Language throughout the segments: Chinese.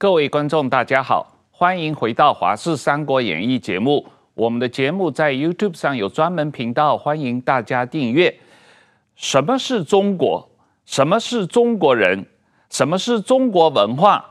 各位观众，大家好，欢迎回到《华视三国演义》节目。我们的节目在 YouTube 上有专门频道，欢迎大家订阅。什么是中国？什么是中国人？什么是中国文化？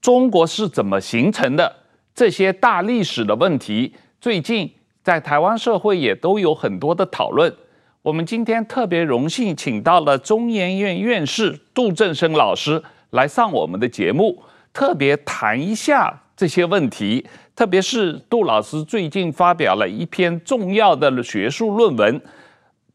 中国是怎么形成的？这些大历史的问题，最近在台湾社会也都有很多的讨论。我们今天特别荣幸请到了中研院院士杜正生老师来上我们的节目。特别谈一下这些问题，特别是杜老师最近发表了一篇重要的学术论文，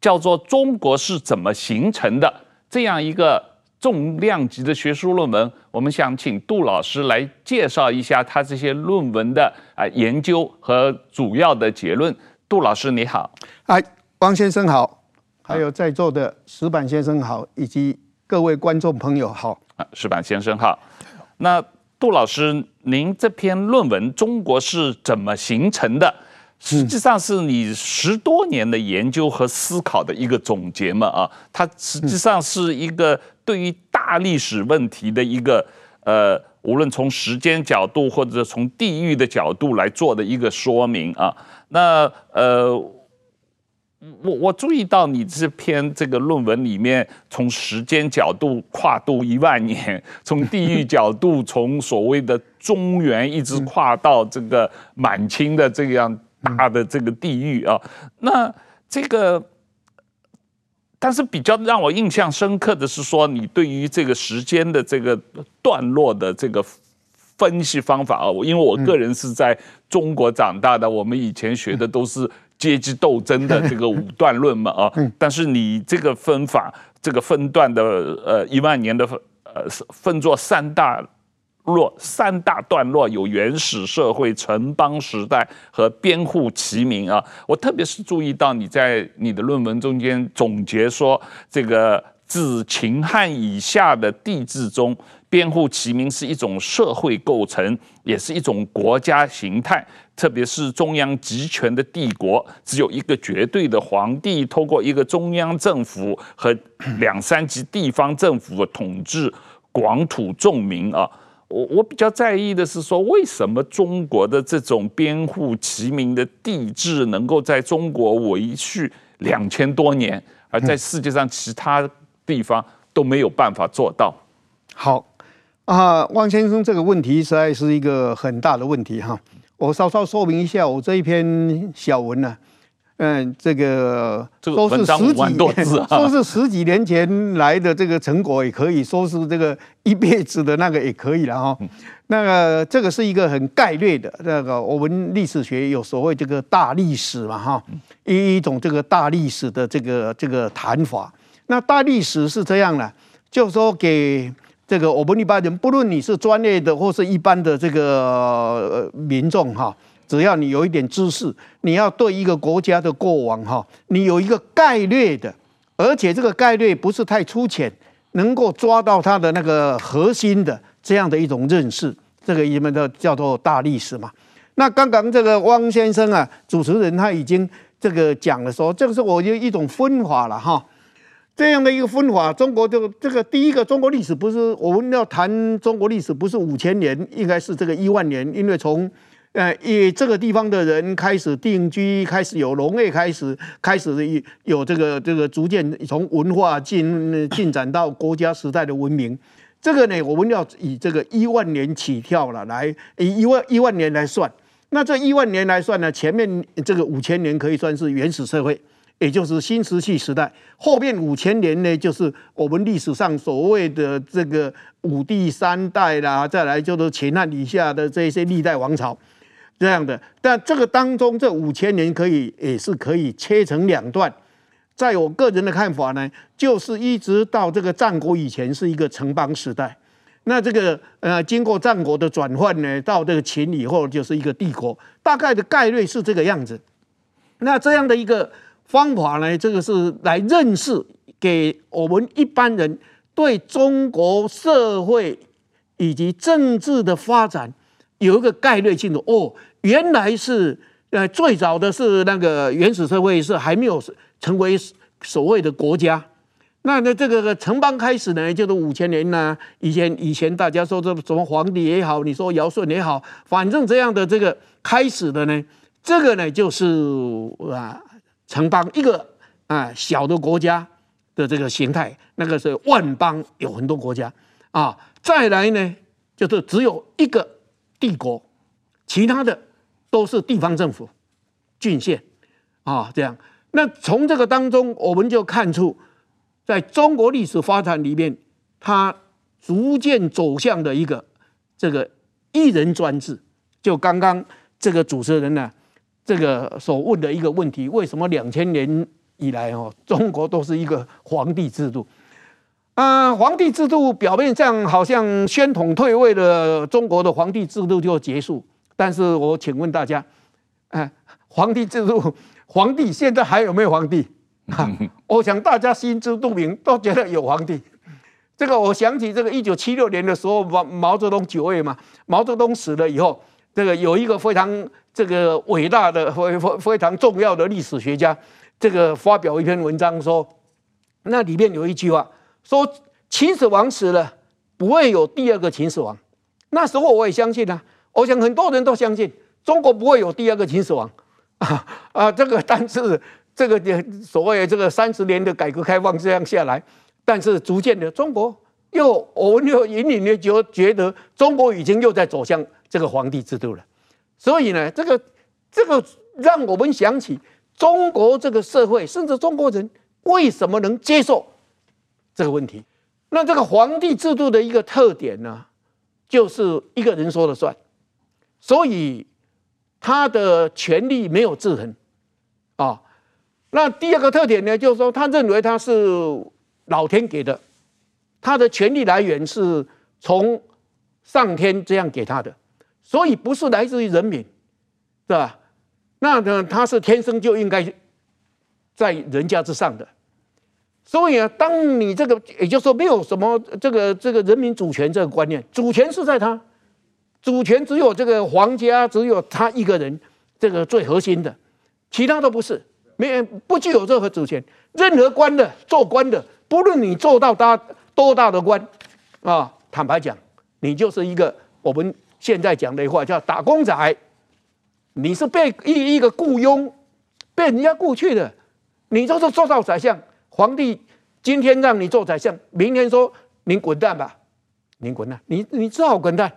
叫做《中国是怎么形成的》这样一个重量级的学术论文。我们想请杜老师来介绍一下他这些论文的啊研究和主要的结论。杜老师你好，哎，王先生好，还有在座的石板先生好，以及各位观众朋友好。啊，石板先生好。那杜老师，您这篇论文《中国是怎么形成的》，实际上是你十多年的研究和思考的一个总结嘛？啊，它实际上是一个对于大历史问题的一个呃，无论从时间角度或者从地域的角度来做的一个说明啊。那呃。我我注意到你这篇这个论文里面，从时间角度跨度一万年，从地域角度从所谓的中原一直跨到这个满清的这样大的这个地域啊，那这个，但是比较让我印象深刻的是说，你对于这个时间的这个段落的这个分析方法啊，因为我个人是在中国长大的，我们以前学的都是。阶级斗争的这个五段论嘛啊，但是你这个分法，这个分段的呃一万年的分呃分作三大落三大段落，有原始社会、城邦时代和编户齐民啊。我特别是注意到你在你的论文中间总结说，这个自秦汉以下的帝制中。编户齐民是一种社会构成，也是一种国家形态。特别是中央集权的帝国，只有一个绝对的皇帝，透过一个中央政府和两三级地方政府统治广土众民啊。我我比较在意的是说，为什么中国的这种编户齐民的帝制能够在中国维续两千多年，而在世界上其他地方都没有办法做到？好。啊，汪先生，这个问题实在是一个很大的问题哈。我稍稍说明一下，我这一篇小文呢，嗯，这个说是十几年，说是十几年前来的这个成果，也可以说是这个一辈子的那个也可以了哈。那个这个是一个很概略的那个，我们历史学有所谓这个大历史嘛哈，一一种这个大历史的这个这个谈法。那大历史是这样的，就说给。这个我们一般人，不论你是专业的或是一般的这个民众哈，只要你有一点知识，你要对一个国家的过往哈，你有一个概略的，而且这个概略不是太粗浅，能够抓到它的那个核心的这样的一种认识，这个你们的叫做大历史嘛。那刚刚这个汪先生啊，主持人他已经这个讲了说，这个是我就一种分法了哈。这样的一个分法，中国这个这个第一个中国历史不是我们要谈中国历史，不是五千年，应该是这个一万年，因为从呃以这个地方的人开始定居，开始有农业，开始开始有这个这个逐渐从文化进进展到国家时代的文明，这个呢，我们要以这个一万年起跳了来以一万一万年来算，那这一万年来算呢，前面这个五千年可以算是原始社会。也就是新石器时代，后面五千年呢，就是我们历史上所谓的这个五帝三代啦，再来就是秦汉以下的这些历代王朝这样的。但这个当中这五千年可以也是可以切成两段，在我个人的看法呢，就是一直到这个战国以前是一个城邦时代，那这个呃经过战国的转换呢，到这个秦以后就是一个帝国，大概的概率是这个样子。那这样的一个。方法呢，这个是来认识给我们一般人对中国社会以及政治的发展有一个概略性的哦，原来是呃最早的是那个原始社会是还没有成为所谓的国家，那那这个城邦开始呢，就是五千年呐。以前以前大家说这什么皇帝也好，你说尧舜也好，反正这样的这个开始的呢，这个呢就是啊城邦一个啊小的国家的这个形态。那个是万邦，有很多国家啊。再来呢，就是只有一个帝国，其他的都是地方政府、郡县啊这样。那从这个当中，我们就看出。在中国历史发展里面，它逐渐走向的一个这个一人专制。就刚刚这个主持人呢，这个所问的一个问题：为什么两千年以来哦，中国都是一个皇帝制度？啊，皇帝制度表面上好像宣统退位了，中国的皇帝制度就结束。但是我请问大家，啊，皇帝制度，皇帝现在还有没有皇帝？啊，我想大家心知肚明，都觉得有皇帝。这个我想起这个一九七六年的时候，毛毛泽东九月嘛，毛泽东死了以后，这个有一个非常这个伟大的、非非非常重要的历史学家，这个发表一篇文章说，那里面有一句话说，秦始皇死了，不会有第二个秦始皇。那时候我也相信啊，我想很多人都相信，中国不会有第二个秦始皇啊 啊，这个但是。这个所谓这个三十年的改革开放这样下来，但是逐渐的中国又我们又隐隐的觉觉得中国已经又在走向这个皇帝制度了，所以呢，这个这个让我们想起中国这个社会，甚至中国人为什么能接受这个问题？那这个皇帝制度的一个特点呢，就是一个人说了算，所以他的权力没有制衡啊。那第二个特点呢，就是说他认为他是老天给的，他的权力来源是从上天这样给他的，所以不是来自于人民，是吧？那呢，他是天生就应该在人家之上的，所以啊，当你这个，也就是说，没有什么这个这个人民主权这个观念，主权是在他，主权只有这个皇家，只有他一个人，这个最核心的，其他都不是。没不具有任何主权，任何官的做官的，不论你做到大多大的官，啊，坦白讲，你就是一个我们现在讲的话叫打工仔，你是被一一个雇佣，被人家雇去的，你就是做到宰相，皇帝今天让你做宰相，明天说你滚蛋吧，你滚蛋，你你只好滚蛋，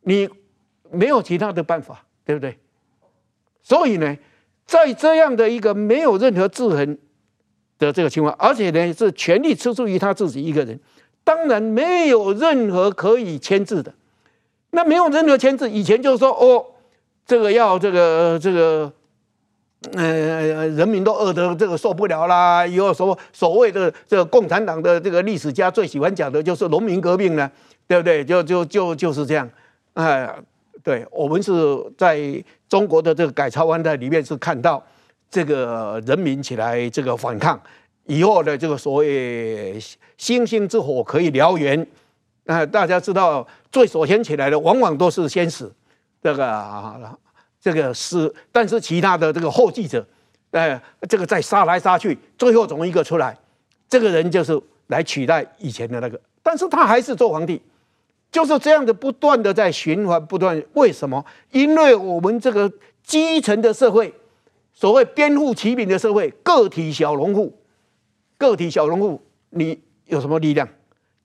你没有其他的办法，对不对？所以呢。在这样的一个没有任何制衡的这个情况，而且呢是权力出自于他自己一个人，当然没有任何可以牵制的。那没有任何签字，以前就是说哦，这个要这个这个，呃，人民都饿得这个受不了啦。以后所所谓的这个共产党的这个历史家最喜欢讲的就是农民革命呢，对不对？就就就就是这样，哎。对，我们是在中国的这个改朝换代里面是看到这个人民起来这个反抗以后的这个所谓星星之火可以燎原，那，大家知道最首先起来的往往都是先死，这个啊这个是，但是其他的这个后继者，呃，这个再杀来杀去，最后总一个出来，这个人就是来取代以前的那个，但是他还是做皇帝。就是这样的，不断的在循环，不断。为什么？因为我们这个基层的社会，所谓边户齐民的社会，个体小农户，个体小农户，你有什么力量？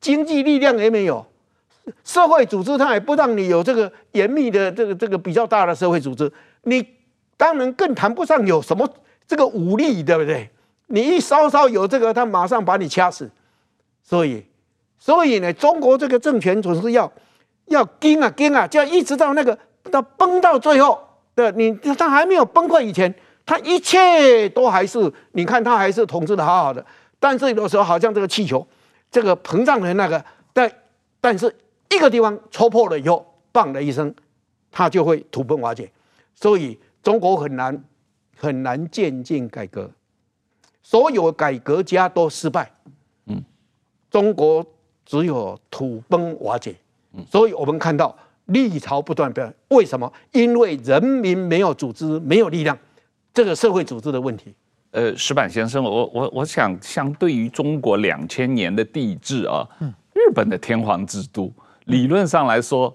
经济力量也没有，社会组织它也不让你有这个严密的这个这个比较大的社会组织，你当然更谈不上有什么这个武力，对不对？你一稍稍有这个，他马上把你掐死，所以。所以呢，中国这个政权总是要要盯啊盯啊，就要一直到那个到崩到最后的你，他还没有崩溃以前，他一切都还是你看他还是统治的好好的。但是有时候好像这个气球，这个膨胀的那个，但但是一个地方戳破了以后，砰的一声，它就会土崩瓦解。所以中国很难很难渐进改革，所有改革家都失败。嗯，中国。只有土崩瓦解，所以我们看到历朝不断变。为什么？因为人民没有组织，没有力量，这个社会组织的问题。呃，石板先生，我我我想，相对于中国两千年的帝制啊，日本的天皇制度理论上来说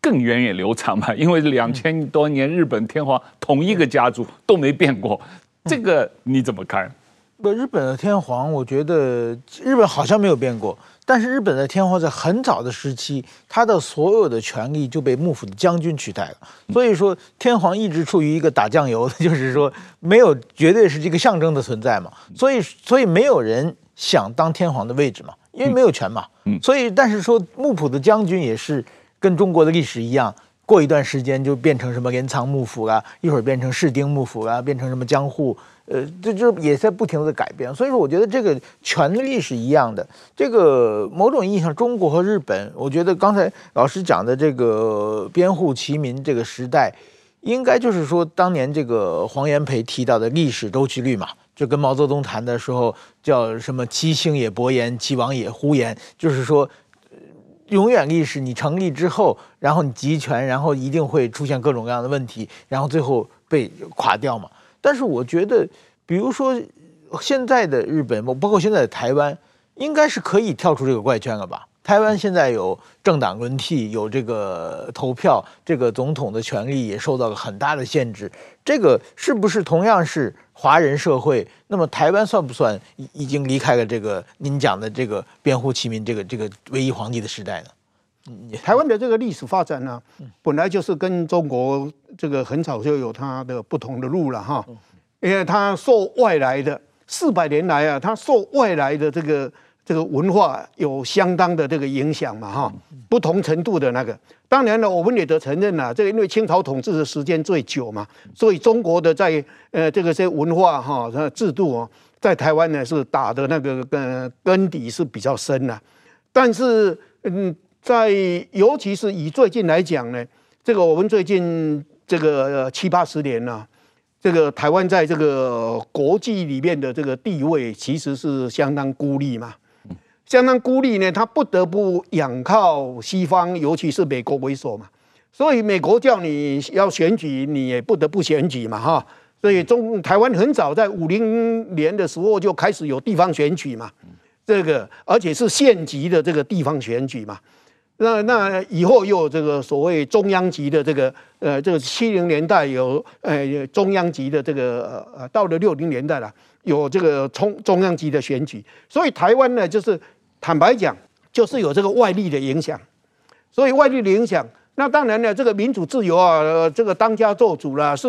更源远流长嘛，因为两千多年日本天皇同一个家族都没变过，这个你怎么看？不，日本的天皇，我觉得日本好像没有变过。但是日本的天皇在很早的时期，他的所有的权力就被幕府的将军取代了。所以说，天皇一直处于一个打酱油的，就是说没有绝对是这个象征的存在嘛。所以，所以没有人想当天皇的位置嘛，因为没有权嘛。所以，但是说幕府的将军也是跟中国的历史一样。过一段时间就变成什么镰仓幕府啊，一会儿变成室町幕府啊，变成什么江户，呃，这就也在不停的改变。所以说，我觉得这个权力是一样的。这个某种意义上，中国和日本，我觉得刚才老师讲的这个编户齐民这个时代，应该就是说当年这个黄炎培提到的历史周期率嘛，就跟毛泽东谈的时候叫什么“其兴也勃焉，其亡也忽焉”，就是说。永远历史，你成立之后，然后你集权，然后一定会出现各种各样的问题，然后最后被垮掉嘛。但是我觉得，比如说现在的日本，包括现在的台湾，应该是可以跳出这个怪圈了吧？台湾现在有政党轮替，有这个投票，这个总统的权力也受到了很大的限制。这个是不是同样是华人社会？那么台湾算不算已已经离开了这个您讲的这个编户齐民这个这个唯一皇帝的时代呢？台湾的这个历史发展呢，本来就是跟中国这个很早就有它的不同的路了哈，因为它受外来的四百年来啊，它受外来的这个。这个文化有相当的这个影响嘛，哈，不同程度的那个。当然了，我们也得承认了，这个因为清朝统治的时间最久嘛，所以中国的在呃这个些文化哈制度啊，在台湾呢是打的那个根根底是比较深的。但是嗯，在尤其是以最近来讲呢，这个我们最近这个七八十年呢。这个台湾在这个国际里面的这个地位，其实是相当孤立嘛。相当孤立呢，他不得不仰靠西方，尤其是美国为首嘛。所以美国叫你要选举，你也不得不选举嘛，哈。所以中台湾很早在五零年的时候就开始有地方选举嘛，这个而且是县级的这个地方选举嘛。那那以后又有这个所谓中央级的这个呃，这个七零年代有呃中央级的这个呃，到了六零年代了有这个中中央级的选举，所以台湾呢就是。坦白讲，就是有这个外力的影响，所以外力的影响，那当然呢，这个民主自由啊，这个当家做主啦，是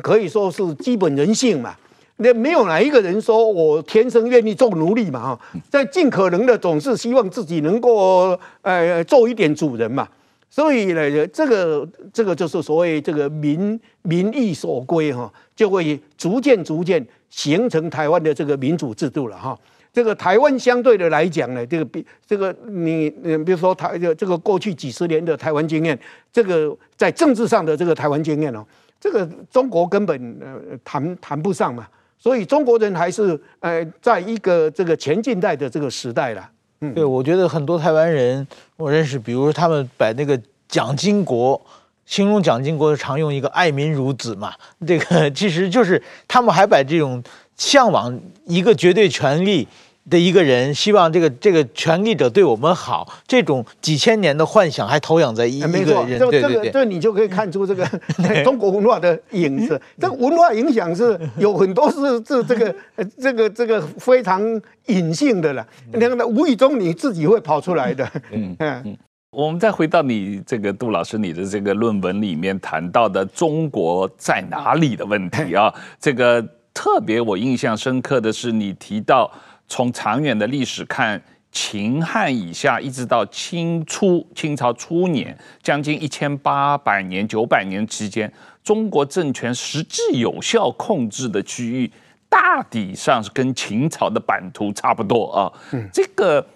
可以说是基本人性嘛。那没有哪一个人说我天生愿意做奴隶嘛，哈，在尽可能的总是希望自己能够呃做一点主人嘛。所以呢，这个这个就是所谓这个民民意所归哈，就会逐渐逐渐形成台湾的这个民主制度了哈。这个台湾相对的来讲呢，这个比这个你你比如说台这这个过去几十年的台湾经验，这个在政治上的这个台湾经验哦，这个中国根本呃谈谈不上嘛，所以中国人还是呃在一个这个前近代的这个时代了。嗯，对，我觉得很多台湾人我认识，比如他们把那个蒋经国形容蒋经国常用一个爱民如子嘛，这个其实就是他们还把这种向往一个绝对权力。的一个人希望这个这个权力者对我们好，这种几千年的幻想还投影在一个人，对对对，这个这你就可以看出这个 中国文化的影子。这个文化影响是有很多是这这个 这个这个非常隐性的了，那个无意中你自己会跑出来的。嗯嗯，我们再回到你这个杜老师你的这个论文里面谈到的中国在哪里的问题啊，这个特别我印象深刻的是你提到。从长远的历史看，秦汉以下一直到清初，清朝初年，将近一千八百年、九百年期间，中国政权实际有效控制的区域，大抵上是跟秦朝的版图差不多啊。嗯，这个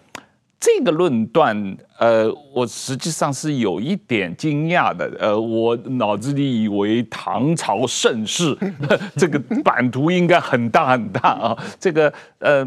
这个论断，呃，我实际上是有一点惊讶的。呃，我脑子里以为唐朝盛世，这个版图应该很大很大啊。这个，呃。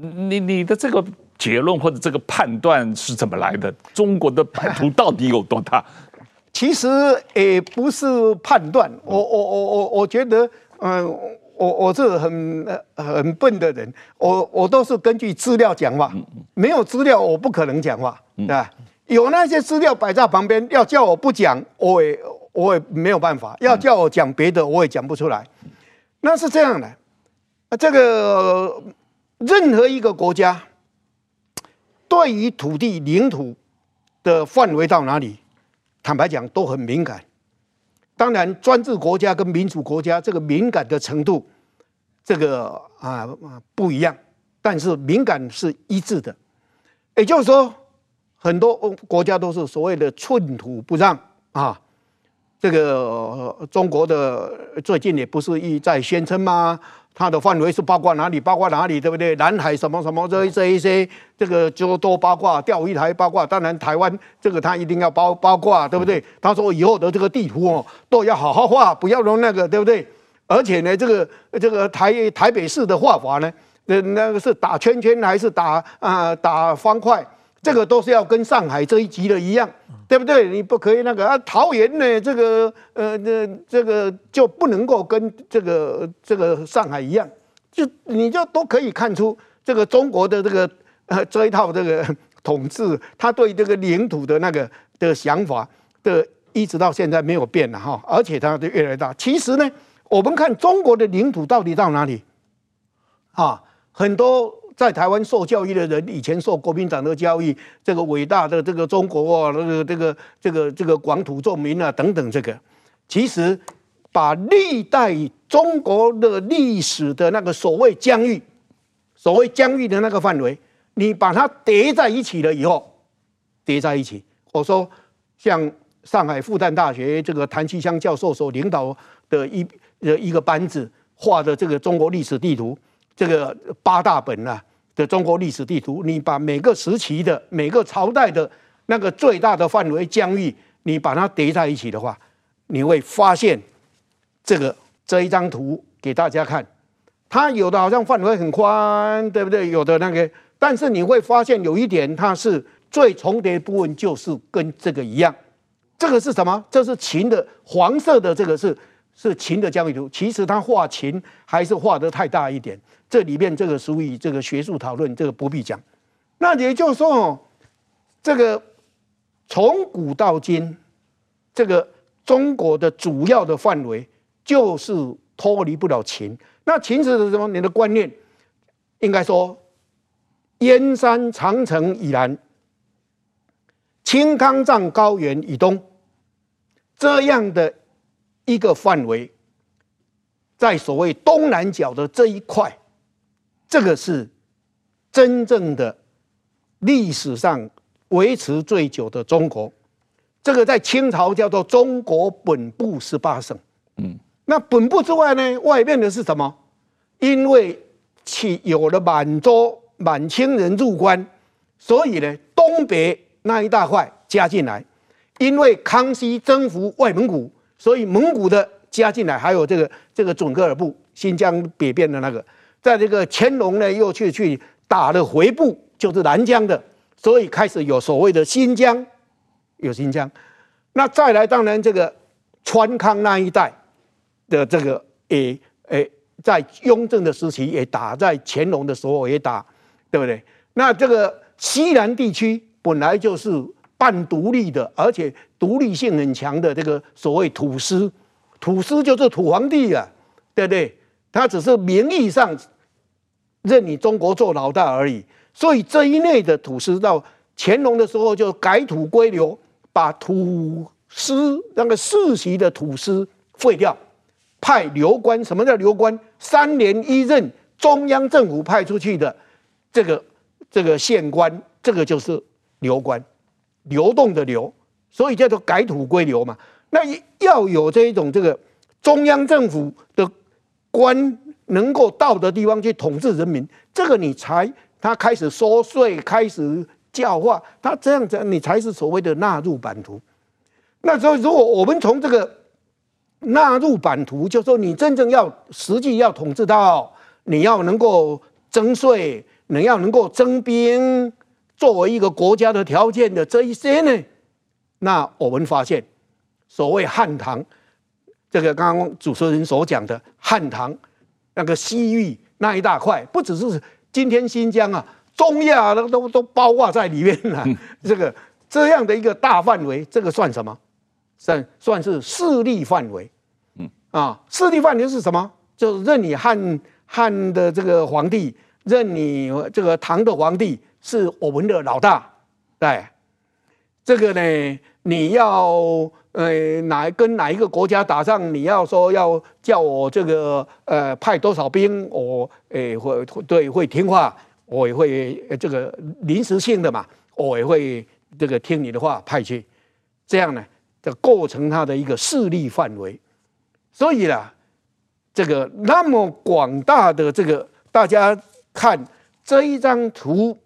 你你的这个结论或者这个判断是怎么来的？中国的版图到底有多大？其实也不是判断，我我我我我觉得，嗯、呃，我我是很很笨的人，我我都是根据资料讲话，没有资料我不可能讲话，对吧？有那些资料摆在旁边，要叫我不讲，我也我也没有办法；要叫我讲别的，我也讲不出来。那是这样的，这个任何一个国家对于土地领土的范围到哪里，坦白讲都很敏感。当然，专制国家跟民主国家这个敏感的程度，这个啊不一样，但是敏感是一致的。也就是说，很多国家都是所谓的寸土不让啊。这个中国的最近也不是一再宣称吗？它的范围是包括哪里？包括哪里？对不对？南海什么什么这这一些，这个就都包括。钓鱼台包括，当然台湾这个它一定要包包括，对不对？他说以后的这个地图哦，都要好好画，不要弄那个，对不对？而且呢，这个这个台台北市的画法呢，那那个是打圈圈还是打啊、打方块？这个都是要跟上海这一级的一样，对不对？你不可以那个啊，桃园呢，这个呃，这这个就不能够跟这个这个上海一样，就你就都可以看出这个中国的这个呃这一套这个统治，他对这个领土的那个的想法的，一直到现在没有变了哈，而且它就越来越大。其实呢，我们看中国的领土到底到哪里啊？很多。在台湾受教育的人，以前受国民党的教育，这个伟大的这个中国啊，这个这个这个这个广土重民啊等等，这个其实把历代中国的历史的那个所谓疆域，所谓疆域的那个范围，你把它叠在一起了以后，叠在一起，我说像上海复旦大学这个谭其驤教授所领导的一呃一个班子画的这个中国历史地图。这个八大本啊的中国历史地图，你把每个时期的每个朝代的那个最大的范围疆域，你把它叠在一起的话，你会发现这个这一张图给大家看，它有的好像范围很宽，对不对？有的那个，但是你会发现有一点，它是最重叠部分就是跟这个一样，这个是什么？这是秦的黄色的这个是是秦的疆域图，其实它画秦还是画得太大一点。这里面这个属于这个学术讨论，这个不必讲。那也就是说，这个从古到今，这个中国的主要的范围就是脱离不了秦。那秦是什么？你的观念应该说，燕山长城以南，青康藏高原以东，这样的一个范围，在所谓东南角的这一块。这个是真正的历史上维持最久的中国，这个在清朝叫做中国本部十八省。嗯，那本部之外呢，外面的是什么？因为起有了满洲满清人入关，所以呢，东北那一大块加进来。因为康熙征服外蒙古，所以蒙古的加进来，还有这个这个准噶尔部新疆北边的那个。在这个乾隆呢，又去去打了回部，就是南疆的，所以开始有所谓的新疆，有新疆。那再来，当然这个川康那一带的这个也诶，在雍正的时期也打，在乾隆的时候也打，对不对？那这个西南地区本来就是半独立的，而且独立性很强的这个所谓土司，土司就是土皇帝啊，对不对？他只是名义上。任你中国做老大而已，所以这一类的土司到乾隆的时候就改土归流，把土司那个世袭的土司废掉，派流官。什么叫流官？三年一任，中央政府派出去的这个这个县官，这个就是流官，流动的流，所以叫做改土归流嘛。那要有这一种这个中央政府的官。能够到的地方去统治人民，这个你才他开始收税，开始教化，他这样子，你才是所谓的纳入版图。那所以，如果我们从这个纳入版图，就说你真正要实际要统治到，你要能够征税，你要能够征兵，作为一个国家的条件的这一些呢，那我们发现，所谓汉唐，这个刚刚主持人所讲的汉唐。那个西域那一大块，不只是今天新疆啊，中亚都都都包括在里面了。嗯、这个这样的一个大范围，这个算什么？算算是势力范围。嗯啊，势力范围是什么？就是任你汉汉的这个皇帝，任你这个唐的皇帝是我们的老大，对，这个呢，你要。呃，哪跟哪一个国家打仗？你要说要叫我这个呃派多少兵，我诶会对会听话，我也会这个临时性的嘛，我也会这个听你的话派去，这样呢，就构成他的一个势力范围。所以啦，这个那么广大的这个，大家看这一张图，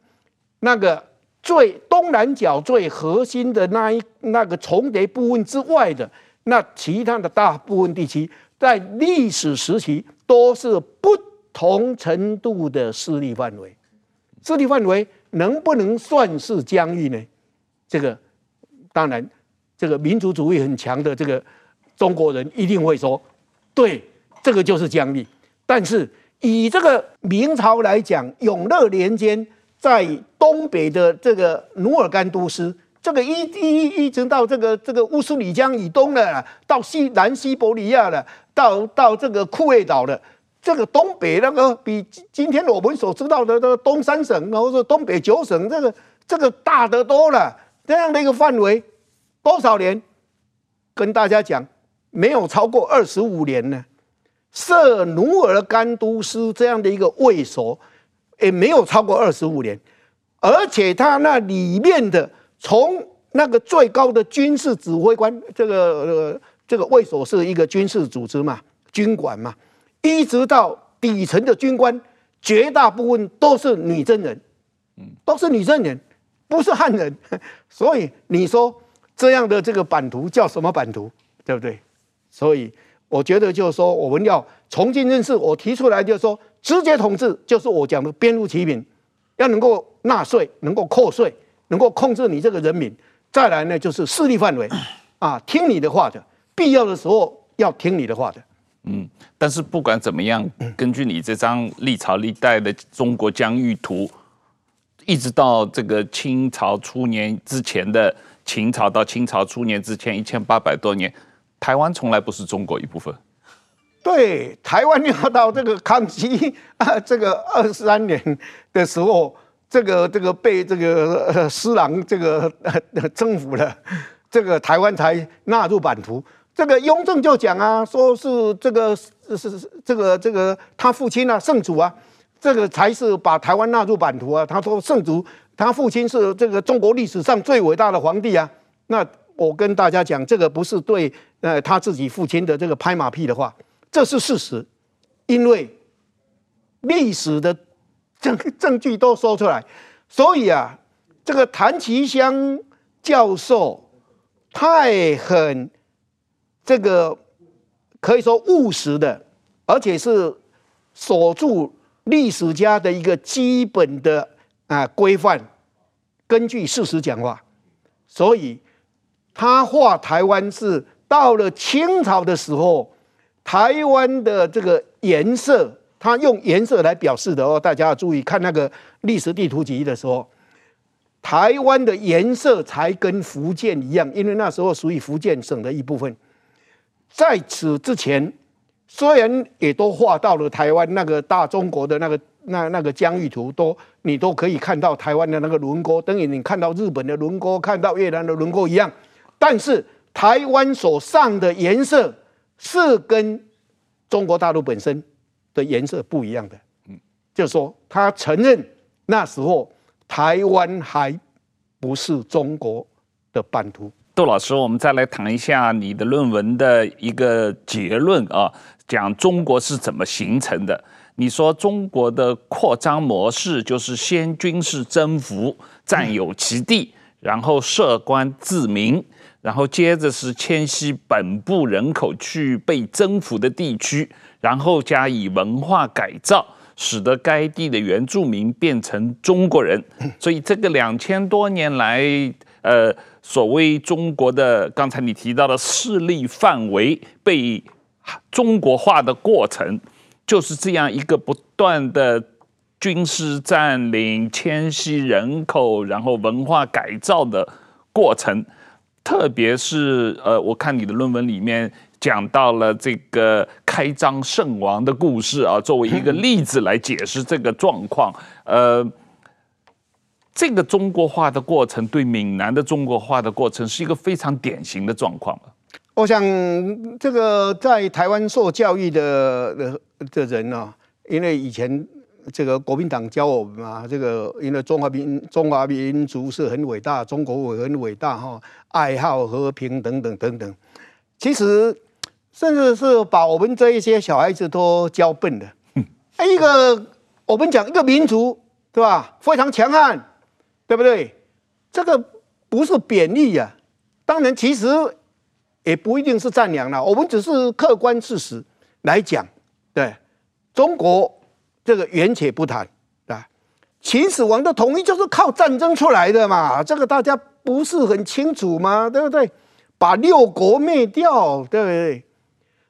那个。最东南角最核心的那一那个重叠部分之外的那其他的大部分地区，在历史时期都是不同程度的势力范围。势力范围能不能算是疆域呢？这个当然，这个民族主义很强的这个中国人一定会说，对，这个就是疆域。但是以这个明朝来讲，永乐年间。在东北的这个努尔干都斯，这个一一一直到这个这个乌苏里江以东的，到西南西伯利亚的，到到这个库页岛的，这个东北那个比今天我们所知道的这个东三省，或者东北九省，这个这个大得多了。这样的一个范围，多少年？跟大家讲，没有超过二十五年呢。设努尔干都斯这样的一个卫所。也没有超过二十五年，而且他那里面的从那个最高的军事指挥官，这个呃这个卫所是一个军事组织嘛，军管嘛，一直到底层的军官，绝大部分都是女真人，都是女真人，不是汉人，所以你说这样的这个版图叫什么版图，对不对？所以我觉得就是说，我们要重新认识，我提出来就是说。直接统治就是我讲的边路齐民，要能够纳税，能够扣税，能够控制你这个人民。再来呢，就是势力范围，啊，听你的话的，必要的时候要听你的话的。嗯，但是不管怎么样，根据你这张历朝历代的中国疆域图，一直到这个清朝初年之前的秦朝到清朝初年之前一千八百多年，台湾从来不是中国一部分。对，台湾要到这个康熙啊，这个二十三年的时候，这个这个被这个呃施琅这个呃征服了，这个台湾才纳入版图。这个雍正就讲啊，说是这个是是这个这个他父亲啊，圣祖啊，这个才是把台湾纳入版图啊。他说圣祖他父亲是这个中国历史上最伟大的皇帝啊。那我跟大家讲，这个不是对呃他自己父亲的这个拍马屁的话。这是事实，因为历史的证证据都说出来，所以啊，这个谭其香教授太很这个可以说务实的，而且是守住历史家的一个基本的啊规范，根据事实讲话，所以他画台湾是到了清朝的时候。台湾的这个颜色，它用颜色来表示的哦，大家要注意看那个历史地图集的时候，台湾的颜色才跟福建一样，因为那时候属于福建省的一部分。在此之前，虽然也都画到了台湾那个大中国的那个那那个疆域图，都你都可以看到台湾的那个轮廓，等于你看到日本的轮廓，看到越南的轮廓一样，但是台湾所上的颜色。是跟中国大陆本身的颜色不一样的，嗯，就是说他承认那时候台湾还不是中国的版图。杜老师，我们再来谈一下你的论文的一个结论啊，讲中国是怎么形成的。你说中国的扩张模式就是先军事征服，占有其地，然后设官治民。然后接着是迁徙本部人口去被征服的地区，然后加以文化改造，使得该地的原住民变成中国人。所以这个两千多年来，呃，所谓中国的刚才你提到的势力范围被中国化的过程，就是这样一个不断的军事占领、迁徙人口，然后文化改造的过程。特别是呃，我看你的论文里面讲到了这个开张圣王的故事啊，作为一个例子来解释这个状况。呃，这个中国化的过程，对闽南的中国化的过程，是一个非常典型的状况。我想，这个在台湾受教育的的的人呢，因为以前。这个国民党教我们嘛，这个因为中华民中华民族是很伟大，中国很伟大哈，爱好和平等等等等。其实，甚至是把我们这一些小孩子都教笨了。一个我们讲一个民族，对吧？非常强悍，对不对？这个不是贬义呀。当然，其实也不一定是赞扬了。我们只是客观事实来讲，对中国。这个远且不谈啊，秦始皇的统一就是靠战争出来的嘛，这个大家不是很清楚吗？对不对？把六国灭掉，对不对？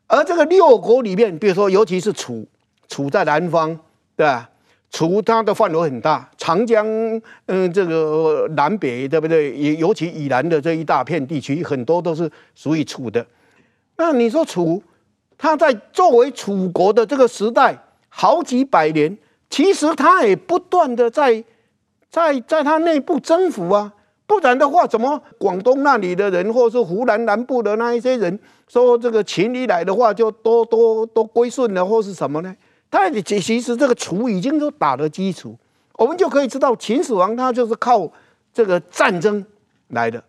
而这个六国里面，比如说，尤其是楚，楚在南方，对吧？楚它的范围很大，长江，嗯，这个南北，对不对？也尤其以南的这一大片地区，很多都是属于楚的。那你说楚，它在作为楚国的这个时代。好几百年，其实他也不断的在，在在他内部征服啊，不然的话，怎么广东那里的人，或是湖南南部的那一些人，说这个秦一来的话，就都都都归顺了，或是什么呢？他其其实这个楚已经都打了基础，我们就可以知道秦始皇他就是靠这个战争来的，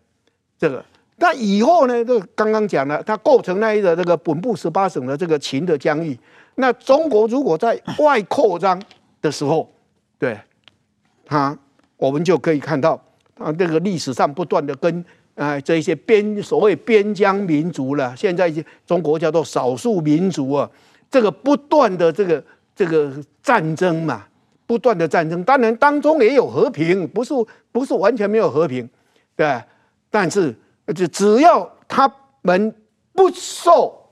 这个。那以后呢，这刚刚讲了，他构成那一个这个本部十八省的这个秦的疆域。那中国如果在外扩张的时候，对，他我们就可以看到啊，这个历史上不断的跟啊这些边所谓边疆民族了，现在中国叫做少数民族啊，这个不断的这个这个战争嘛，不断的战争，当然当中也有和平，不是不是完全没有和平，对，但是就只要他们不受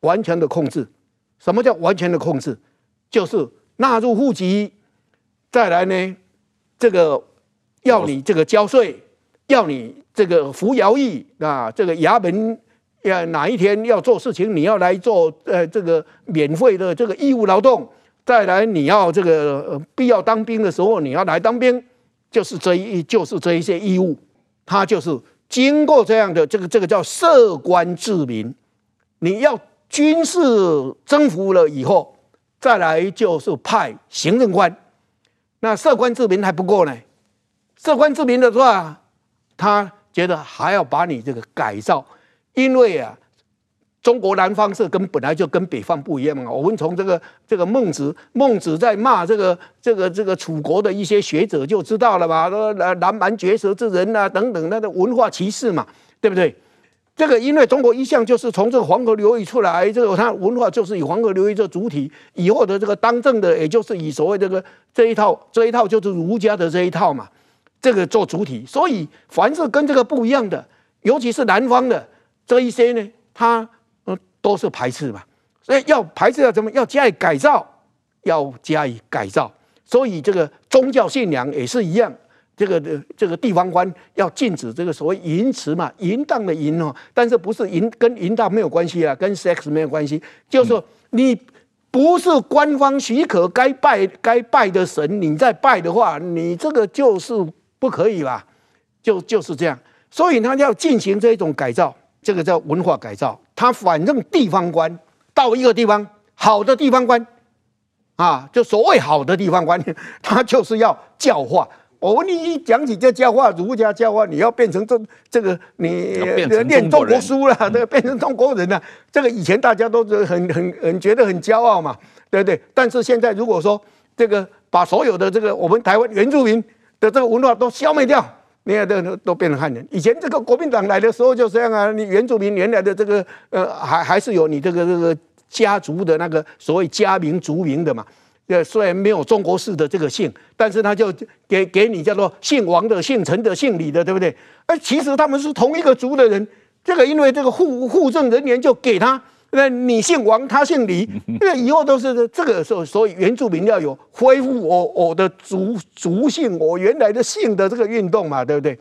完全的控制。什么叫完全的控制？就是纳入户籍，再来呢，这个要你这个交税，要你这个服徭役啊，这个衙门要哪一天要做事情，你要来做呃这个免费的这个义务劳动，再来你要这个必要当兵的时候，你要来当兵，就是这一就是这一些义务，他就是经过这样的这个这个叫设官治民，你要。军事征服了以后，再来就是派行政官。那设官治民还不够呢，设官治民的话，他觉得还要把你这个改造，因为啊，中国南方是跟本来就跟北方不一样嘛。我们从这个这个孟子，孟子在骂这个这个这个楚国的一些学者就知道了吧，说南蛮绝舌之人啊等等，那个文化歧视嘛，对不对？这个因为中国一向就是从这个黄河流域出来，这个它文化就是以黄河流域这主体，以后的这个当政的，也就是以所谓这个这一套这一套就是儒家的这一套嘛，这个做主体。所以凡是跟这个不一样的，尤其是南方的这一些呢，它呃都是排斥嘛。所以要排斥要怎么？要加以改造，要加以改造。所以这个宗教信仰也是一样。这个的这个地方官要禁止这个所谓淫词嘛，淫荡的淫哦，但是不是淫跟淫荡没有关系啊，跟 sex 没有关系，就是说你不是官方许可该拜该拜的神，你再拜的话，你这个就是不可以啦？就就是这样，所以他要进行这种改造，这个叫文化改造。他反正地方官到一个地方，好的地方官啊，就所谓好的地方官，他就是要教化。我问你一讲起这教化，儒家教化，你要变成这这个你念中国书了，这个变成中国人了。这个以前大家都是很很很觉得很骄傲嘛，对不对？但是现在如果说这个把所有的这个我们台湾原住民的这个文化都消灭掉，你看都都变成汉人。以前这个国民党来的时候就这样啊，你原住民原来的这个呃还还是有你这个这个家族的那个所谓家名族名的嘛。对，虽然没有中国式的这个姓，但是他就给给你叫做姓王的、姓陈的、姓李的，对不对？而其实他们是同一个族的人。这个因为这个户户政人员就给他那你姓王，他姓李，那以后都是这个时候，所以原住民要有恢复我我的族族姓，我原来的姓的这个运动嘛，对不对？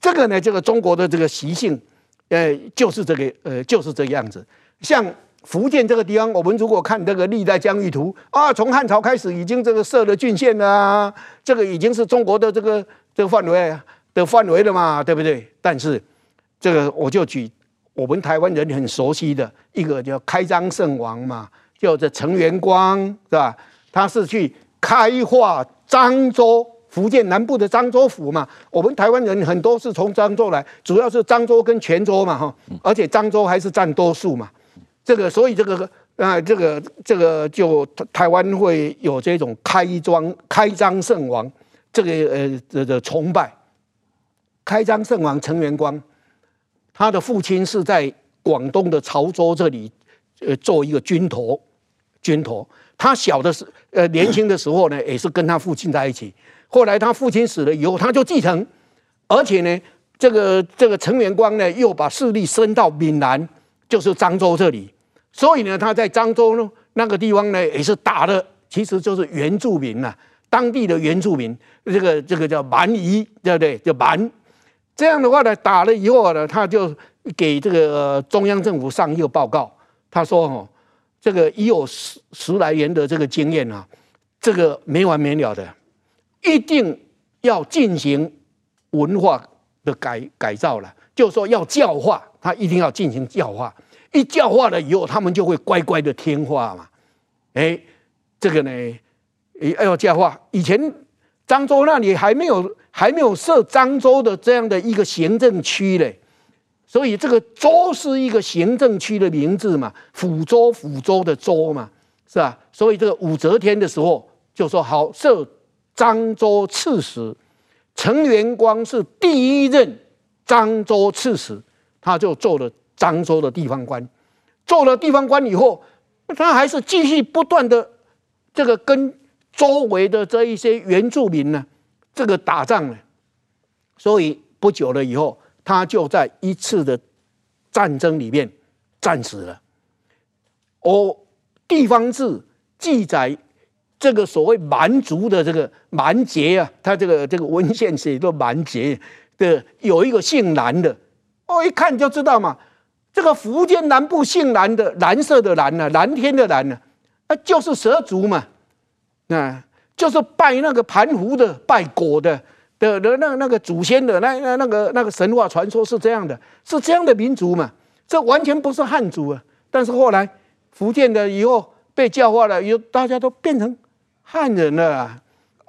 这个呢，这个中国的这个习性，呃，就是这个呃，就是这个样子。像福建这个地方，我们如果看这个历代疆域图啊，从汉朝开始已经这个设了郡县了啊，这个已经是中国的这个这个范围的范围了嘛，对不对？但是这个我就举。我们台湾人很熟悉的一个叫开漳圣王嘛，叫做陈元光，是吧？他是去开化漳州，福建南部的漳州府嘛。我们台湾人很多是从漳州来，主要是漳州跟泉州嘛，哈。而且漳州还是占多数嘛。这个，所以这个啊，这个这个就台湾会有这种开庄开张圣王，这个呃这个崇拜。开张圣王陈元光。他的父亲是在广东的潮州这里，呃，做一个军头，军头。他小的时，呃，年轻的时候呢，也是跟他父亲在一起。后来他父亲死了以后，他就继承，而且呢，这个这个陈元光呢，又把势力伸到闽南，就是漳州这里。所以呢，他在漳州呢那个地方呢，也是打的，其实就是原住民呐、啊，当地的原住民，这个这个叫蛮夷，对不对？叫蛮。这样的话呢，打了以后呢，他就给这个中央政府上一个报告。他说：“哦，这个已有十十来年的这个经验啊，这个没完没了的，一定要进行文化的改改造了。就是说要教化，他一定要进行教化。一教化了以后，他们就会乖乖的听话嘛。哎，这个呢，要教化。以前漳州那里还没有。”还没有设漳州的这样的一个行政区嘞，所以这个州是一个行政区的名字嘛，抚州、抚州的州嘛，是吧？所以这个武则天的时候就说好设漳州刺史，陈元光是第一任漳州刺史，他就做了漳州的地方官，做了地方官以后，他还是继续不断的这个跟周围的这一些原住民呢。这个打仗呢，所以不久了以后，他就在一次的战争里面战死了。哦，地方志记载这个所谓蛮族的这个蛮杰啊，他这个这个文献写作蛮杰的有一个姓蓝的，哦，一看就知道嘛，这个福建南部姓蓝的，蓝色的蓝呢、啊，蓝天的蓝呢、啊，啊，就是蛇族嘛，那。就是拜那个盘縠的、拜果的的的那那个祖先的那那那个那个神话传说是这样的，是这样的民族嘛？这完全不是汉族啊！但是后来福建的以后被教化了，以后大家都变成汉人了啊。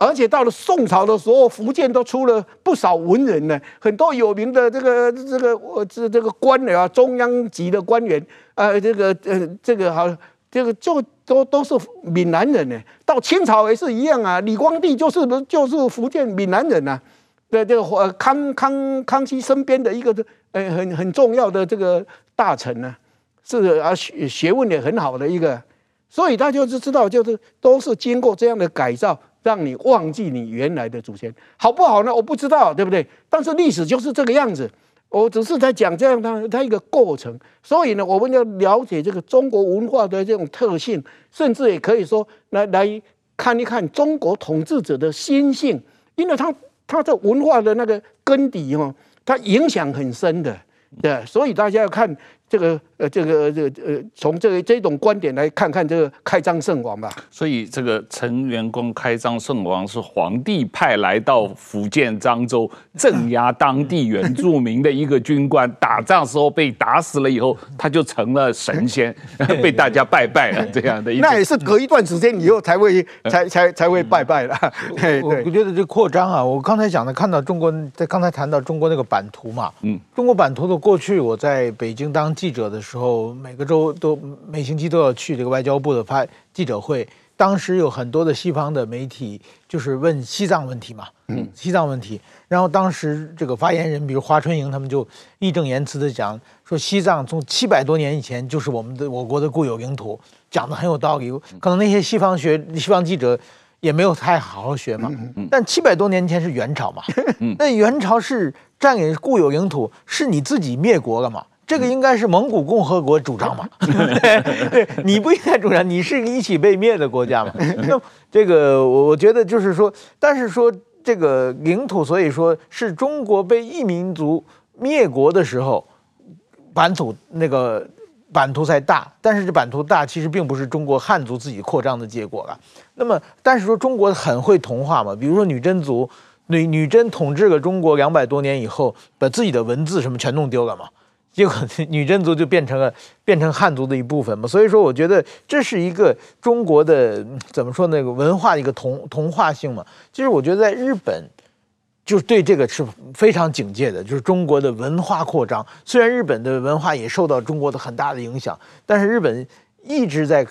而且到了宋朝的时候，福建都出了不少文人呢，很多有名的这个这个我这这个官员啊，中央级的官员啊，这个呃这个好。这个就都都是闽南人呢，到清朝也是一样啊。李光地就是就是福建闽南人呐，对这个康康康熙身边的一个呃很很重要的这个大臣呢，是啊学学问也很好的一个，所以他就是知道就是都是经过这样的改造，让你忘记你原来的祖先，好不好呢？我不知道，对不对？但是历史就是这个样子。我只是在讲这样它它一个过程，所以呢，我们要了解这个中国文化的这种特性，甚至也可以说来来看一看中国统治者的心性，因为他他的文化的那个根底哈，它影响很深的，对，所以大家要看。这个呃，这个这个呃，从这个这种观点来看看这个开漳圣王吧。所以这个陈元光开漳圣王是皇帝派来到福建漳州镇压当地原住民的一个军官，打仗时候被打死了以后，他就成了神仙，被大家拜拜了这样的一。那也是隔一段时间以后才会 才才才会拜拜了。我我觉得这扩张啊，我刚才讲的看到中国在刚才谈到中国那个版图嘛，嗯，中国版图的过去，我在北京当。记者的时候，每个周都每星期都要去这个外交部的发记者会。当时有很多的西方的媒体，就是问西藏问题嘛，嗯，西藏问题。然后当时这个发言人，比如华春莹，他们就义正言辞的讲说，西藏从七百多年以前就是我们的我国的固有领土，讲的很有道理。可能那些西方学西方记者也没有太好好学嘛。但七百多年前是元朝嘛，那元朝是占领固有领土，是你自己灭国了嘛？这个应该是蒙古共和国主张嘛？对，你不应该主张，你是一起被灭的国家嘛？那这个我我觉得就是说，但是说这个领土，所以说是中国被异民族灭国的时候，版图那个版图才大，但是这版图大其实并不是中国汉族自己扩张的结果了。那么，但是说中国很会同化嘛？比如说女真族，女女真统治了中国两百多年以后，把自己的文字什么全弄丢了嘛？结果女真族就变成了 变成汉族的一部分嘛，所以说我觉得这是一个中国的怎么说那个文化的一个同同化性嘛。其实我觉得在日本，就对这个是非常警戒的，就是中国的文化扩张。虽然日本的文化也受到中国的很大的影响，但是日本一直在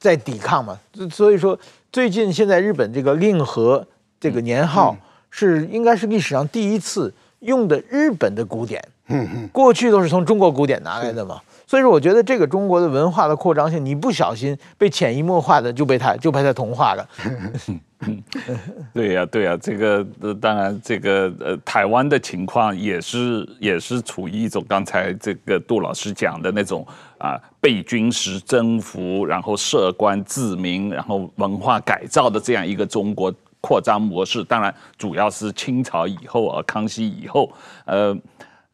在抵抗嘛。所以说最近现在日本这个令和这个年号是应该是历史上第一次用的日本的古典。嗯嗯，过去都是从中国古典拿来的嘛，所以说我觉得这个中国的文化的扩张性，你不小心被潜移默化的就被他就被他同化了。对呀对呀，这个呃当然这个呃台湾的情况也是也是处于一种刚才这个杜老师讲的那种啊被军事征服，然后设官自民，然后文化改造的这样一个中国扩张模式。当然主要是清朝以后啊，康熙以后，呃。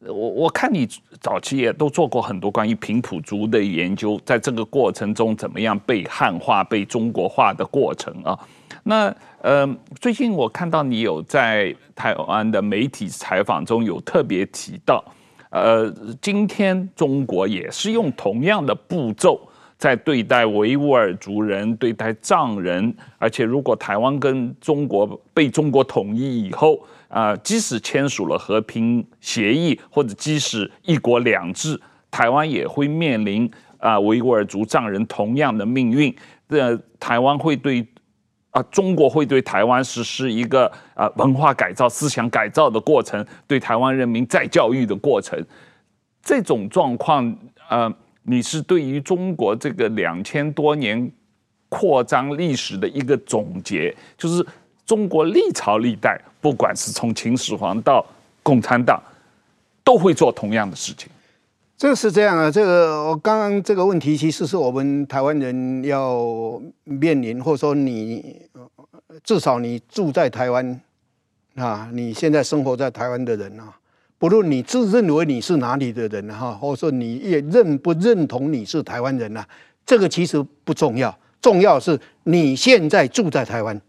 我我看你早期也都做过很多关于平埔族的研究，在这个过程中怎么样被汉化、被中国化的过程啊？那呃，最近我看到你有在台湾的媒体采访中有特别提到，呃，今天中国也是用同样的步骤在对待维吾尔族人、对待藏人，而且如果台湾跟中国被中国统一以后。啊，即使签署了和平协议，或者即使一国两制，台湾也会面临啊维吾尔族藏人同样的命运。这台湾会对啊中国会对台湾实施一个啊文化改造、思想改造的过程，对台湾人民再教育的过程。这种状况，呃，你是对于中国这个两千多年扩张历史的一个总结，就是。中国历朝历代，不管是从秦始皇到共产党，都会做同样的事情。这是这样啊，这个我刚刚这个问题，其实是我们台湾人要面临，或者说你至少你住在台湾啊，你现在生活在台湾的人啊，不论你自认为你是哪里的人哈，或者说你也认不认同你是台湾人呐，这个其实不重要，重要是你现在住在台湾。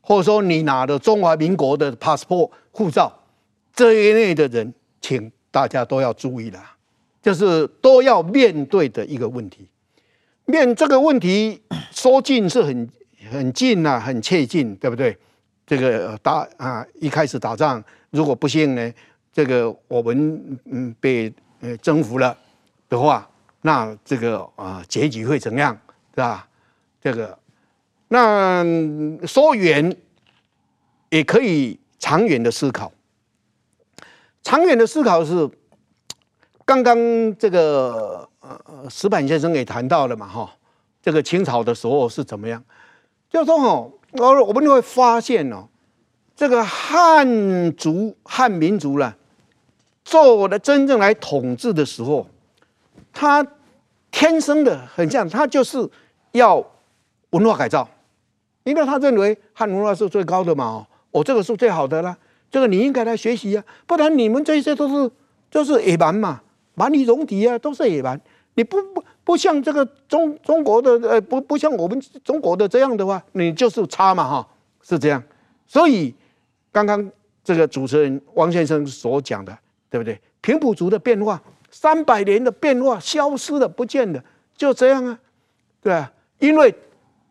或者说你拿的中华民国的 passport 护照这一类的人，请大家都要注意了，就是都要面对的一个问题。面这个问题 说近是很很近呐、啊，很切近，对不对？这个打啊，一开始打仗，如果不幸呢，这个我们嗯被呃征服了的话，那这个啊结局会怎样，是吧？这个。那说远也可以长远的思考。长远的思考是，刚刚这个呃石板先生也谈到了嘛，哈，这个清朝的时候是怎么样？就是说哦，我我们会发现哦，这个汉族汉民族呢，做的真正来统治的时候，他天生的很像，他就是要文化改造。因为他认为汉文化是最高的嘛，哦，这个是最好的啦，这个你应该来学习啊，不然你们这些都是都是野蛮嘛，蛮夷戎狄啊，都是野蛮。你不不不像这个中中国的呃，不不像我们中国的这样的话，你就是差嘛，哈，是这样。所以刚刚这个主持人汪先生所讲的，对不对？平埔族的变化，三百年的变化，消失了，不见了，就这样啊，对啊，因为。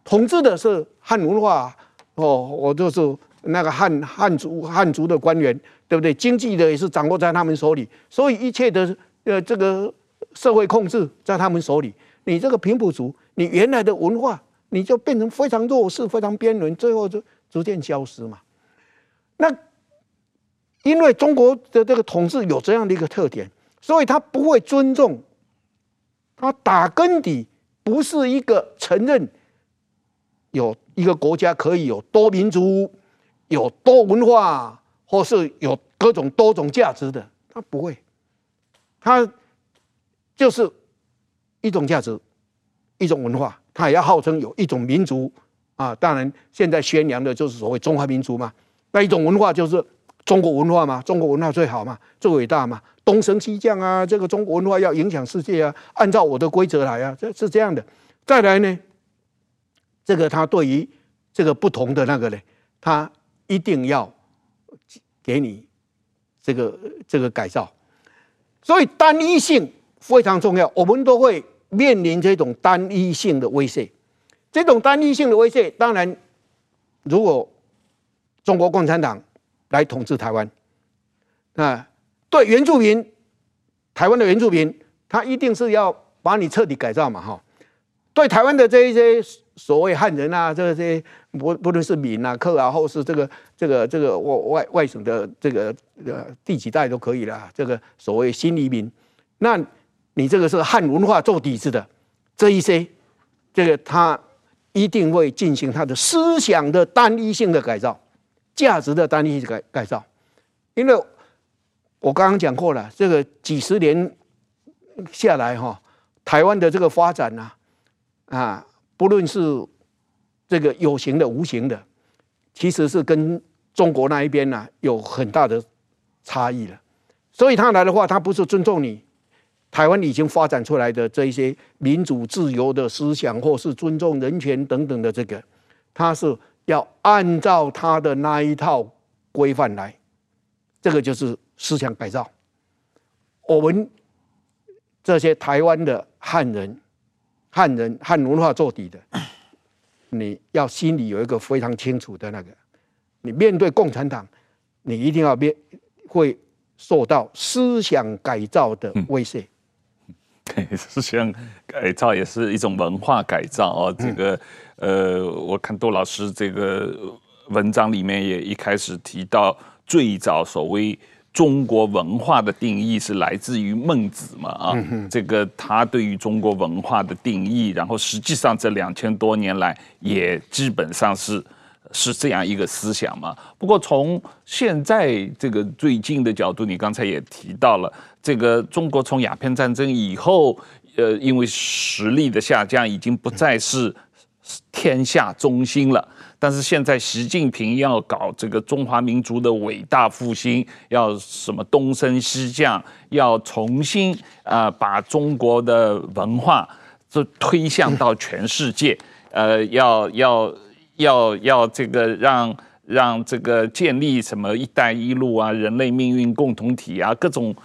统治的是汉文化，哦，我就是那个汉汉族汉族的官员，对不对？经济的也是掌握在他们手里，所以一切的呃这个社会控制在他们手里。你这个平埔族，你原来的文化，你就变成非常弱势、非常边缘，最后就逐渐消失嘛。那因为中国的这个统治有这样的一个特点，所以他不会尊重，他打根底不是一个承认。有一个国家可以有多民族、有多文化，或是有各种多种价值的，他不会。他就是一种价值，一种文化，它也要号称有一种民族啊。当然，现在宣扬的就是所谓中华民族嘛。那一种文化就是中国文化嘛，中国文化最好嘛，最伟大嘛，东升西降啊，这个中国文化要影响世界啊，按照我的规则来啊，这是这样的。再来呢，这个他对于这个不同的那个呢，他一定要给你这个这个改造，所以单一性。非常重要，我们都会面临这种单一性的威胁。这种单一性的威胁，当然，如果中国共产党来统治台湾，啊，对原住民，台湾的原住民，他一定是要把你彻底改造嘛，哈。对台湾的这一些所谓汉人啊，这些不不论是闽啊、客啊，或是这个这个这个外外外省的这个呃第几代都可以了，这个所谓新移民，那。你这个是汉文化做底子的，这一些，这个他一定会进行他的思想的单一性的改造，价值的单一性改改造，因为我刚刚讲过了，这个几十年下来哈，台湾的这个发展呐，啊，不论是这个有形的、无形的，其实是跟中国那一边呐有很大的差异了，所以他来的话，他不是尊重你。台湾已经发展出来的这一些民主自由的思想，或是尊重人权等等的这个，他是要按照他的那一套规范来，这个就是思想改造。我们这些台湾的汉人、汉人汉文化做底的，你要心里有一个非常清楚的那个，你面对共产党，你一定要面会受到思想改造的威慑。思想改造也是一种文化改造哦。这个，呃，我看杜老师这个文章里面也一开始提到，最早所谓中国文化的定义是来自于孟子嘛啊。这个他对于中国文化的定义，然后实际上这两千多年来也基本上是。是这样一个思想嘛？不过从现在这个最近的角度，你刚才也提到了，这个中国从鸦片战争以后，呃，因为实力的下降，已经不再是天下中心了。但是现在习近平要搞这个中华民族的伟大复兴，要什么东升西降，要重新啊、把中国的文化就推向到全世界，呃，要要。要要这个让让这个建立什么“一带一路”啊，人类命运共同体啊，各种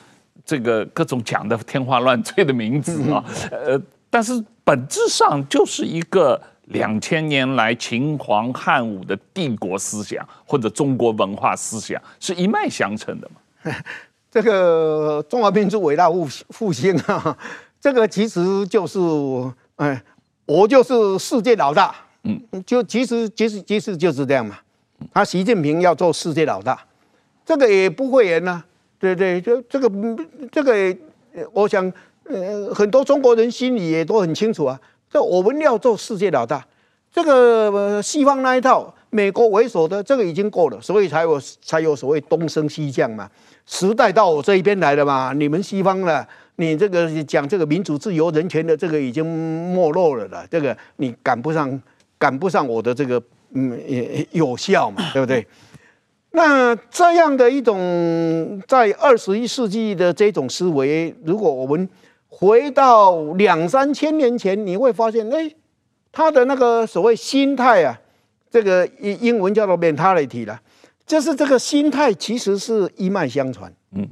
这个各种讲的天花乱坠的名字啊，呃，但是本质上就是一个两千年来秦皇汉武的帝国思想或者中国文化思想是一脉相承的嘛。这个中华民族伟大复复兴啊，这个其实就是哎，我就是世界老大。嗯，就其实其实其实就是这样嘛。他习近平要做世界老大，这个也不会言呐，对对，就这个这个，我想呃很多中国人心里也都很清楚啊。这我们要做世界老大，这个西方那一套，美国为首的这个已经够了，所以才有才有所谓东升西降嘛。时代到我这一边来了嘛，你们西方呢？你这个讲这个民主自由人权的这个已经没落了的，这个你赶不上。赶不上我的这个嗯也有效嘛，对不对？那这样的一种在二十一世纪的这种思维，如果我们回到两三千年前，你会发现，哎，他的那个所谓心态啊，这个英英文叫做 mentality 了，就是这个心态其实是一脉相传。嗯，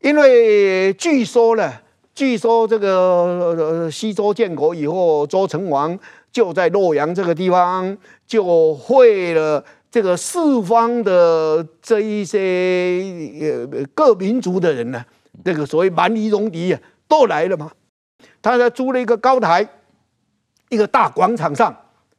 因为据说呢，据说这个西周建国以后，周成王。就在洛阳这个地方，就会了这个四方的这一些呃各民族的人呢，这个所谓蛮夷戎狄啊，都来了嘛。他在租了一个高台，一个大广场上，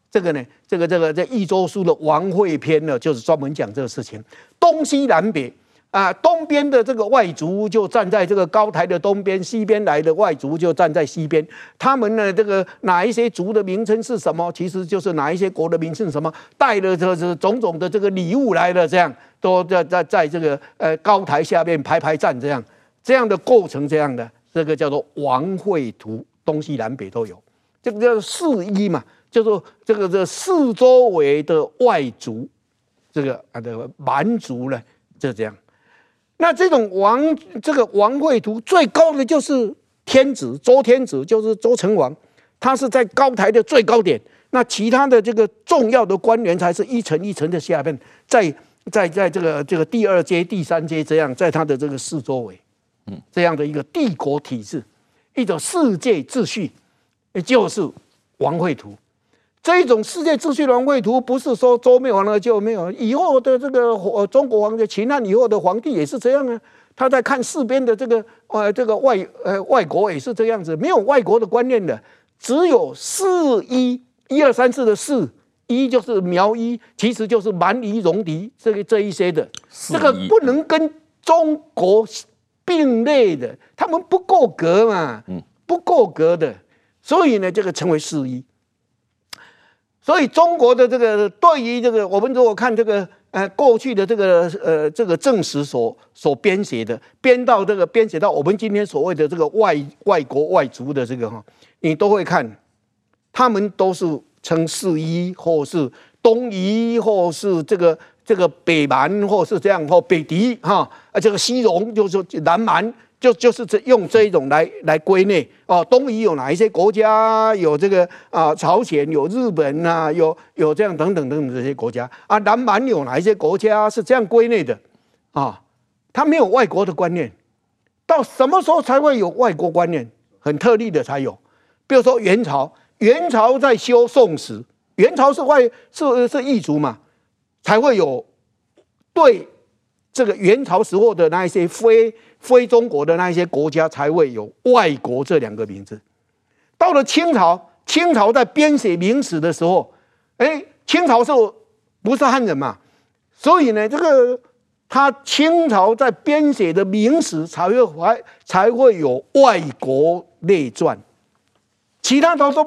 这个呢，这个这个在易周书的王会篇呢，就是专门讲这个事情，东西南北。啊，东边的这个外族就站在这个高台的东边，西边来的外族就站在西边。他们呢，这个哪一些族的名称是什么？其实就是哪一些国的名称什么？带了这这种种的这个礼物来了，这样都在在在这个呃高台下面排排站，这样这样的构成这样的。这个叫做王会图，东西南北都有。这个叫四夷嘛，叫做这个这四周围的外族，这个啊的蛮族呢，就这样。那这种王这个王会图最高的就是天子周天子，就是周成王，他是在高台的最高点。那其他的这个重要的官员才是一层一层的下面，在在在这个这个第二阶、第三阶这样，在他的这个四周围。嗯，这样的一个帝国体制，一种世界秩序，也就是王绘图。这一种世界秩序的王绘图，不是说周灭亡了就没有，以后的这个呃中国皇帝秦汉以后的皇帝也是这样啊。他在看四边的这个呃这个外呃外国也是这样子，没有外国的观念的，只有四一一二三四的四一就是苗一，其实就是蛮夷、戎狄这个这一些的，这个不能跟中国。并列的，他们不够格嘛，不够格的，所以呢，这个称为四一。所以中国的这个对于这个，我们如果看这个呃过去的这个呃这个正史所所编写的，编到这个编写到我们今天所谓的这个外外国外族的这个哈，你都会看，他们都是称四一，或是东夷，或是这个。这个北蛮或是这样或北狄哈啊，这个西戎就是南蛮，就就是这用这一种来来归类哦。东夷有哪一些国家？有这个啊，朝鲜有日本呐、啊，有有这样等等等等这些国家啊。南蛮有哪一些国家是这样归类的啊？他没有外国的观念，到什么时候才会有外国观念？很特例的才有，比如说元朝，元朝在修宋史，元朝是外是是异族嘛。才会有对这个元朝时候的那一些非非中国的那一些国家才会有外国这两个名字。到了清朝，清朝在编写明史的时候，哎，清朝是不是汉人嘛？所以呢，这个他清朝在编写的明史才会怀才会有外国列传，其他都都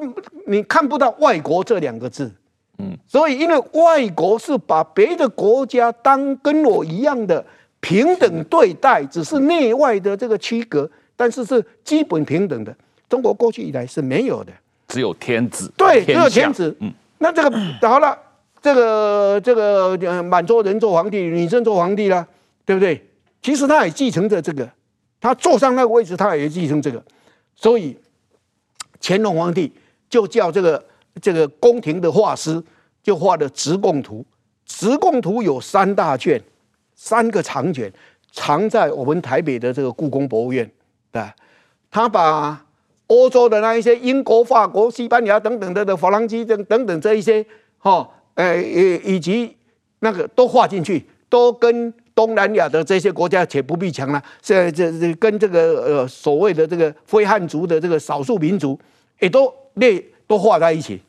你看不到外国这两个字。嗯，所以因为外国是把别的国家当跟我一样的平等对待，只是内外的这个区隔，但是是基本平等的。中国过去以来是没有的，只有天子，对，只有天子。嗯，那这个好了，这个这个满洲人做皇帝，女真做皇帝了，对不对？其实他也继承着这个，他坐上那个位置，他也继承这个。所以乾隆皇帝就叫这个。这个宫廷的画师就画了《直贡图》，《直贡图》有三大卷，三个长卷，藏在我们台北的这个故宫博物院。对，他把欧洲的那一些英国、法国、西班牙等等的的法兰西等等等这一些，哈，呃，以及那个都画进去，都跟东南亚的这些国家，且不必强了。现在这这跟这个呃所谓的这个非汉族的这个少数民族，也都列都画在一起。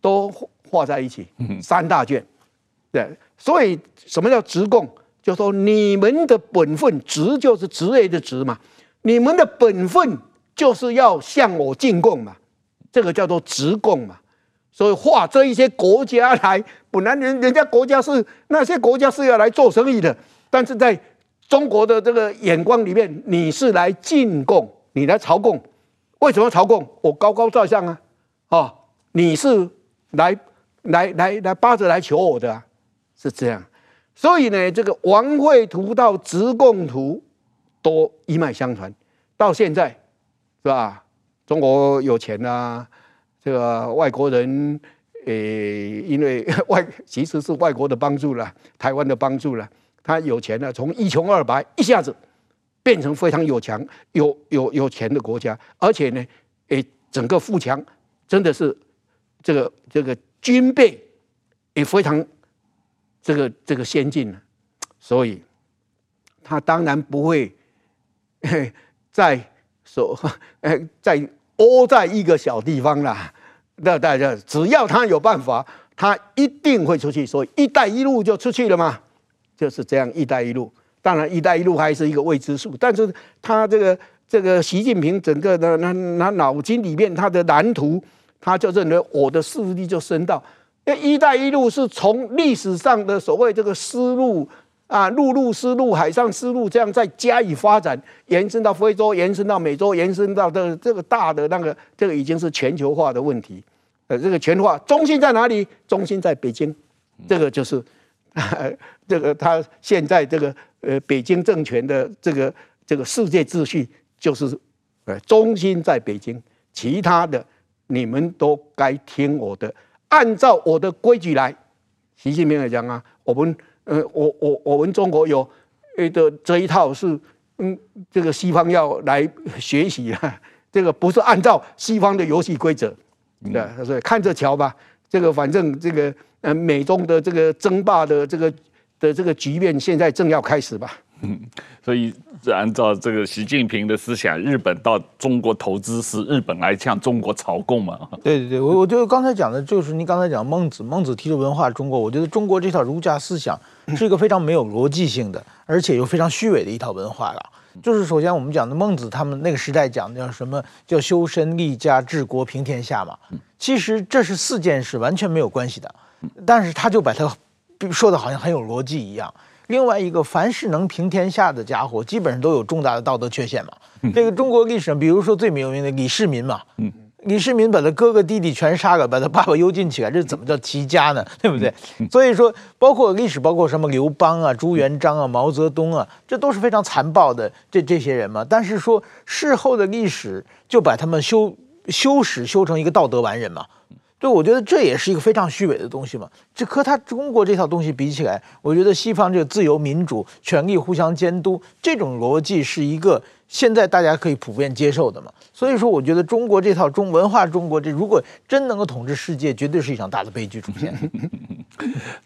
都画在一起，三大卷，对，所以什么叫直贡？就说你们的本分，直就是职业的职嘛，你们的本分就是要向我进贡嘛，这个叫做直贡嘛。所以画这一些国家来，本来人人家国家是那些国家是要来做生意的，但是在中国的这个眼光里面，你是来进贡，你来朝贡，为什么朝贡？我高高在上啊，哦，你是。来来来来，巴着来求我的，啊，是这样。所以呢，这个王会图到直贡图都一脉相传，到现在是吧？中国有钱啊，这个外国人，诶，因为外 其实是外国的帮助了，台湾的帮助了，他有钱了，从一穷二白一下子变成非常有强、有有有钱的国家，而且呢，诶，整个富强真的是。这个这个军备也非常这个这个先进了，所以他当然不会 在说哎 在窝在一个小地方啦。那大家只要他有办法，他一定会出去。所以“一带一路”就出去了嘛，就是这样。“一带一路”当然，“一带一路”还是一个未知数，但是他这个这个习近平整个的那那脑筋里面他的蓝图。他就认为我的势力就深到，因为“一带一路”是从历史上的所谓这个丝路啊，陆路丝路、海上丝路这样再加以发展，延伸到非洲，延伸到美洲，延伸到这这个大的那个，这个已经是全球化的问题。呃，这个全球化中心在哪里？中心在北京，这个就是，这个他现在这个呃北京政权的这个这个世界秩序就是，呃，中心在北京，其他的你们都该听我的，按照我的规矩来。习近平来讲啊，我们。呃，我我我们中国有呃的这一套是，嗯，这个西方要来学习啊，这个不是按照西方的游戏规则，对，所以看着瞧吧。这个反正这个呃美中的这个争霸的这个的这个局面，现在正要开始吧。嗯，所以按照这个习近平的思想，日本到中国投资是日本来向中国朝贡嘛？对对对，我我觉得刚才讲的就是您刚才讲孟子，孟子提出文化中国，我觉得中国这套儒家思想是一个非常没有逻辑性的，而且又非常虚伪的一套文化了。就是首先我们讲的孟子他们那个时代讲的叫什么叫修身立家治国平天下嘛，其实这是四件事完全没有关系的，但是他就把它说的好像很有逻辑一样。另外一个，凡是能平天下的家伙，基本上都有重大的道德缺陷嘛。这个中国历史上，比如说最有名的李世民嘛，李世民把他哥哥弟弟全杀了，把他爸爸幽禁起来，这怎么叫齐家呢？对不对？所以说，包括历史，包括什么刘邦啊、朱元璋啊、毛泽东啊，这都是非常残暴的这这些人嘛。但是说事后的历史就把他们修修史修成一个道德完人嘛。对，我觉得这也是一个非常虚伪的东西嘛。这和他中国这套东西比起来，我觉得西方这个自由民主、权力互相监督这种逻辑是一个。现在大家可以普遍接受的嘛，所以说我觉得中国这套中文化，中国这如果真能够统治世界，绝对是一场大的悲剧出现。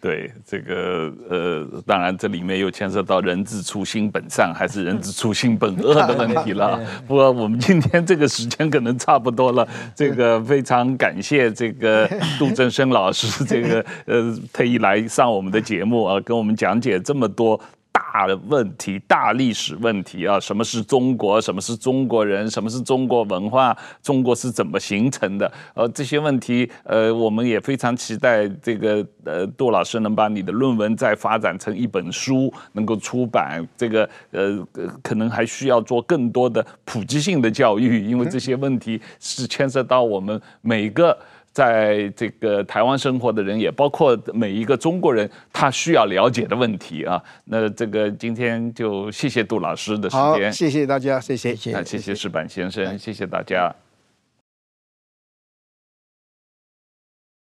对这个呃，当然这里面又牵涉到人之初心本善还是人之初心本恶的问题了。不过我们今天这个时间可能差不多了，这个非常感谢这个 杜正生老师，这个呃特意来上我们的节目啊，跟我们讲解这么多。大的问题，大历史问题啊！什么是中国？什么是中国人？什么是中国文化？中国是怎么形成的？呃，这些问题，呃，我们也非常期待这个呃杜老师能把你的论文再发展成一本书，能够出版。这个呃，可能还需要做更多的普及性的教育，因为这些问题是牵涉到我们每个。在这个台湾生活的人，也包括每一个中国人，他需要了解的问题啊。那这个今天就谢谢杜老师的时间，谢谢大家，谢谢，谢谢石板先生，谢谢大家。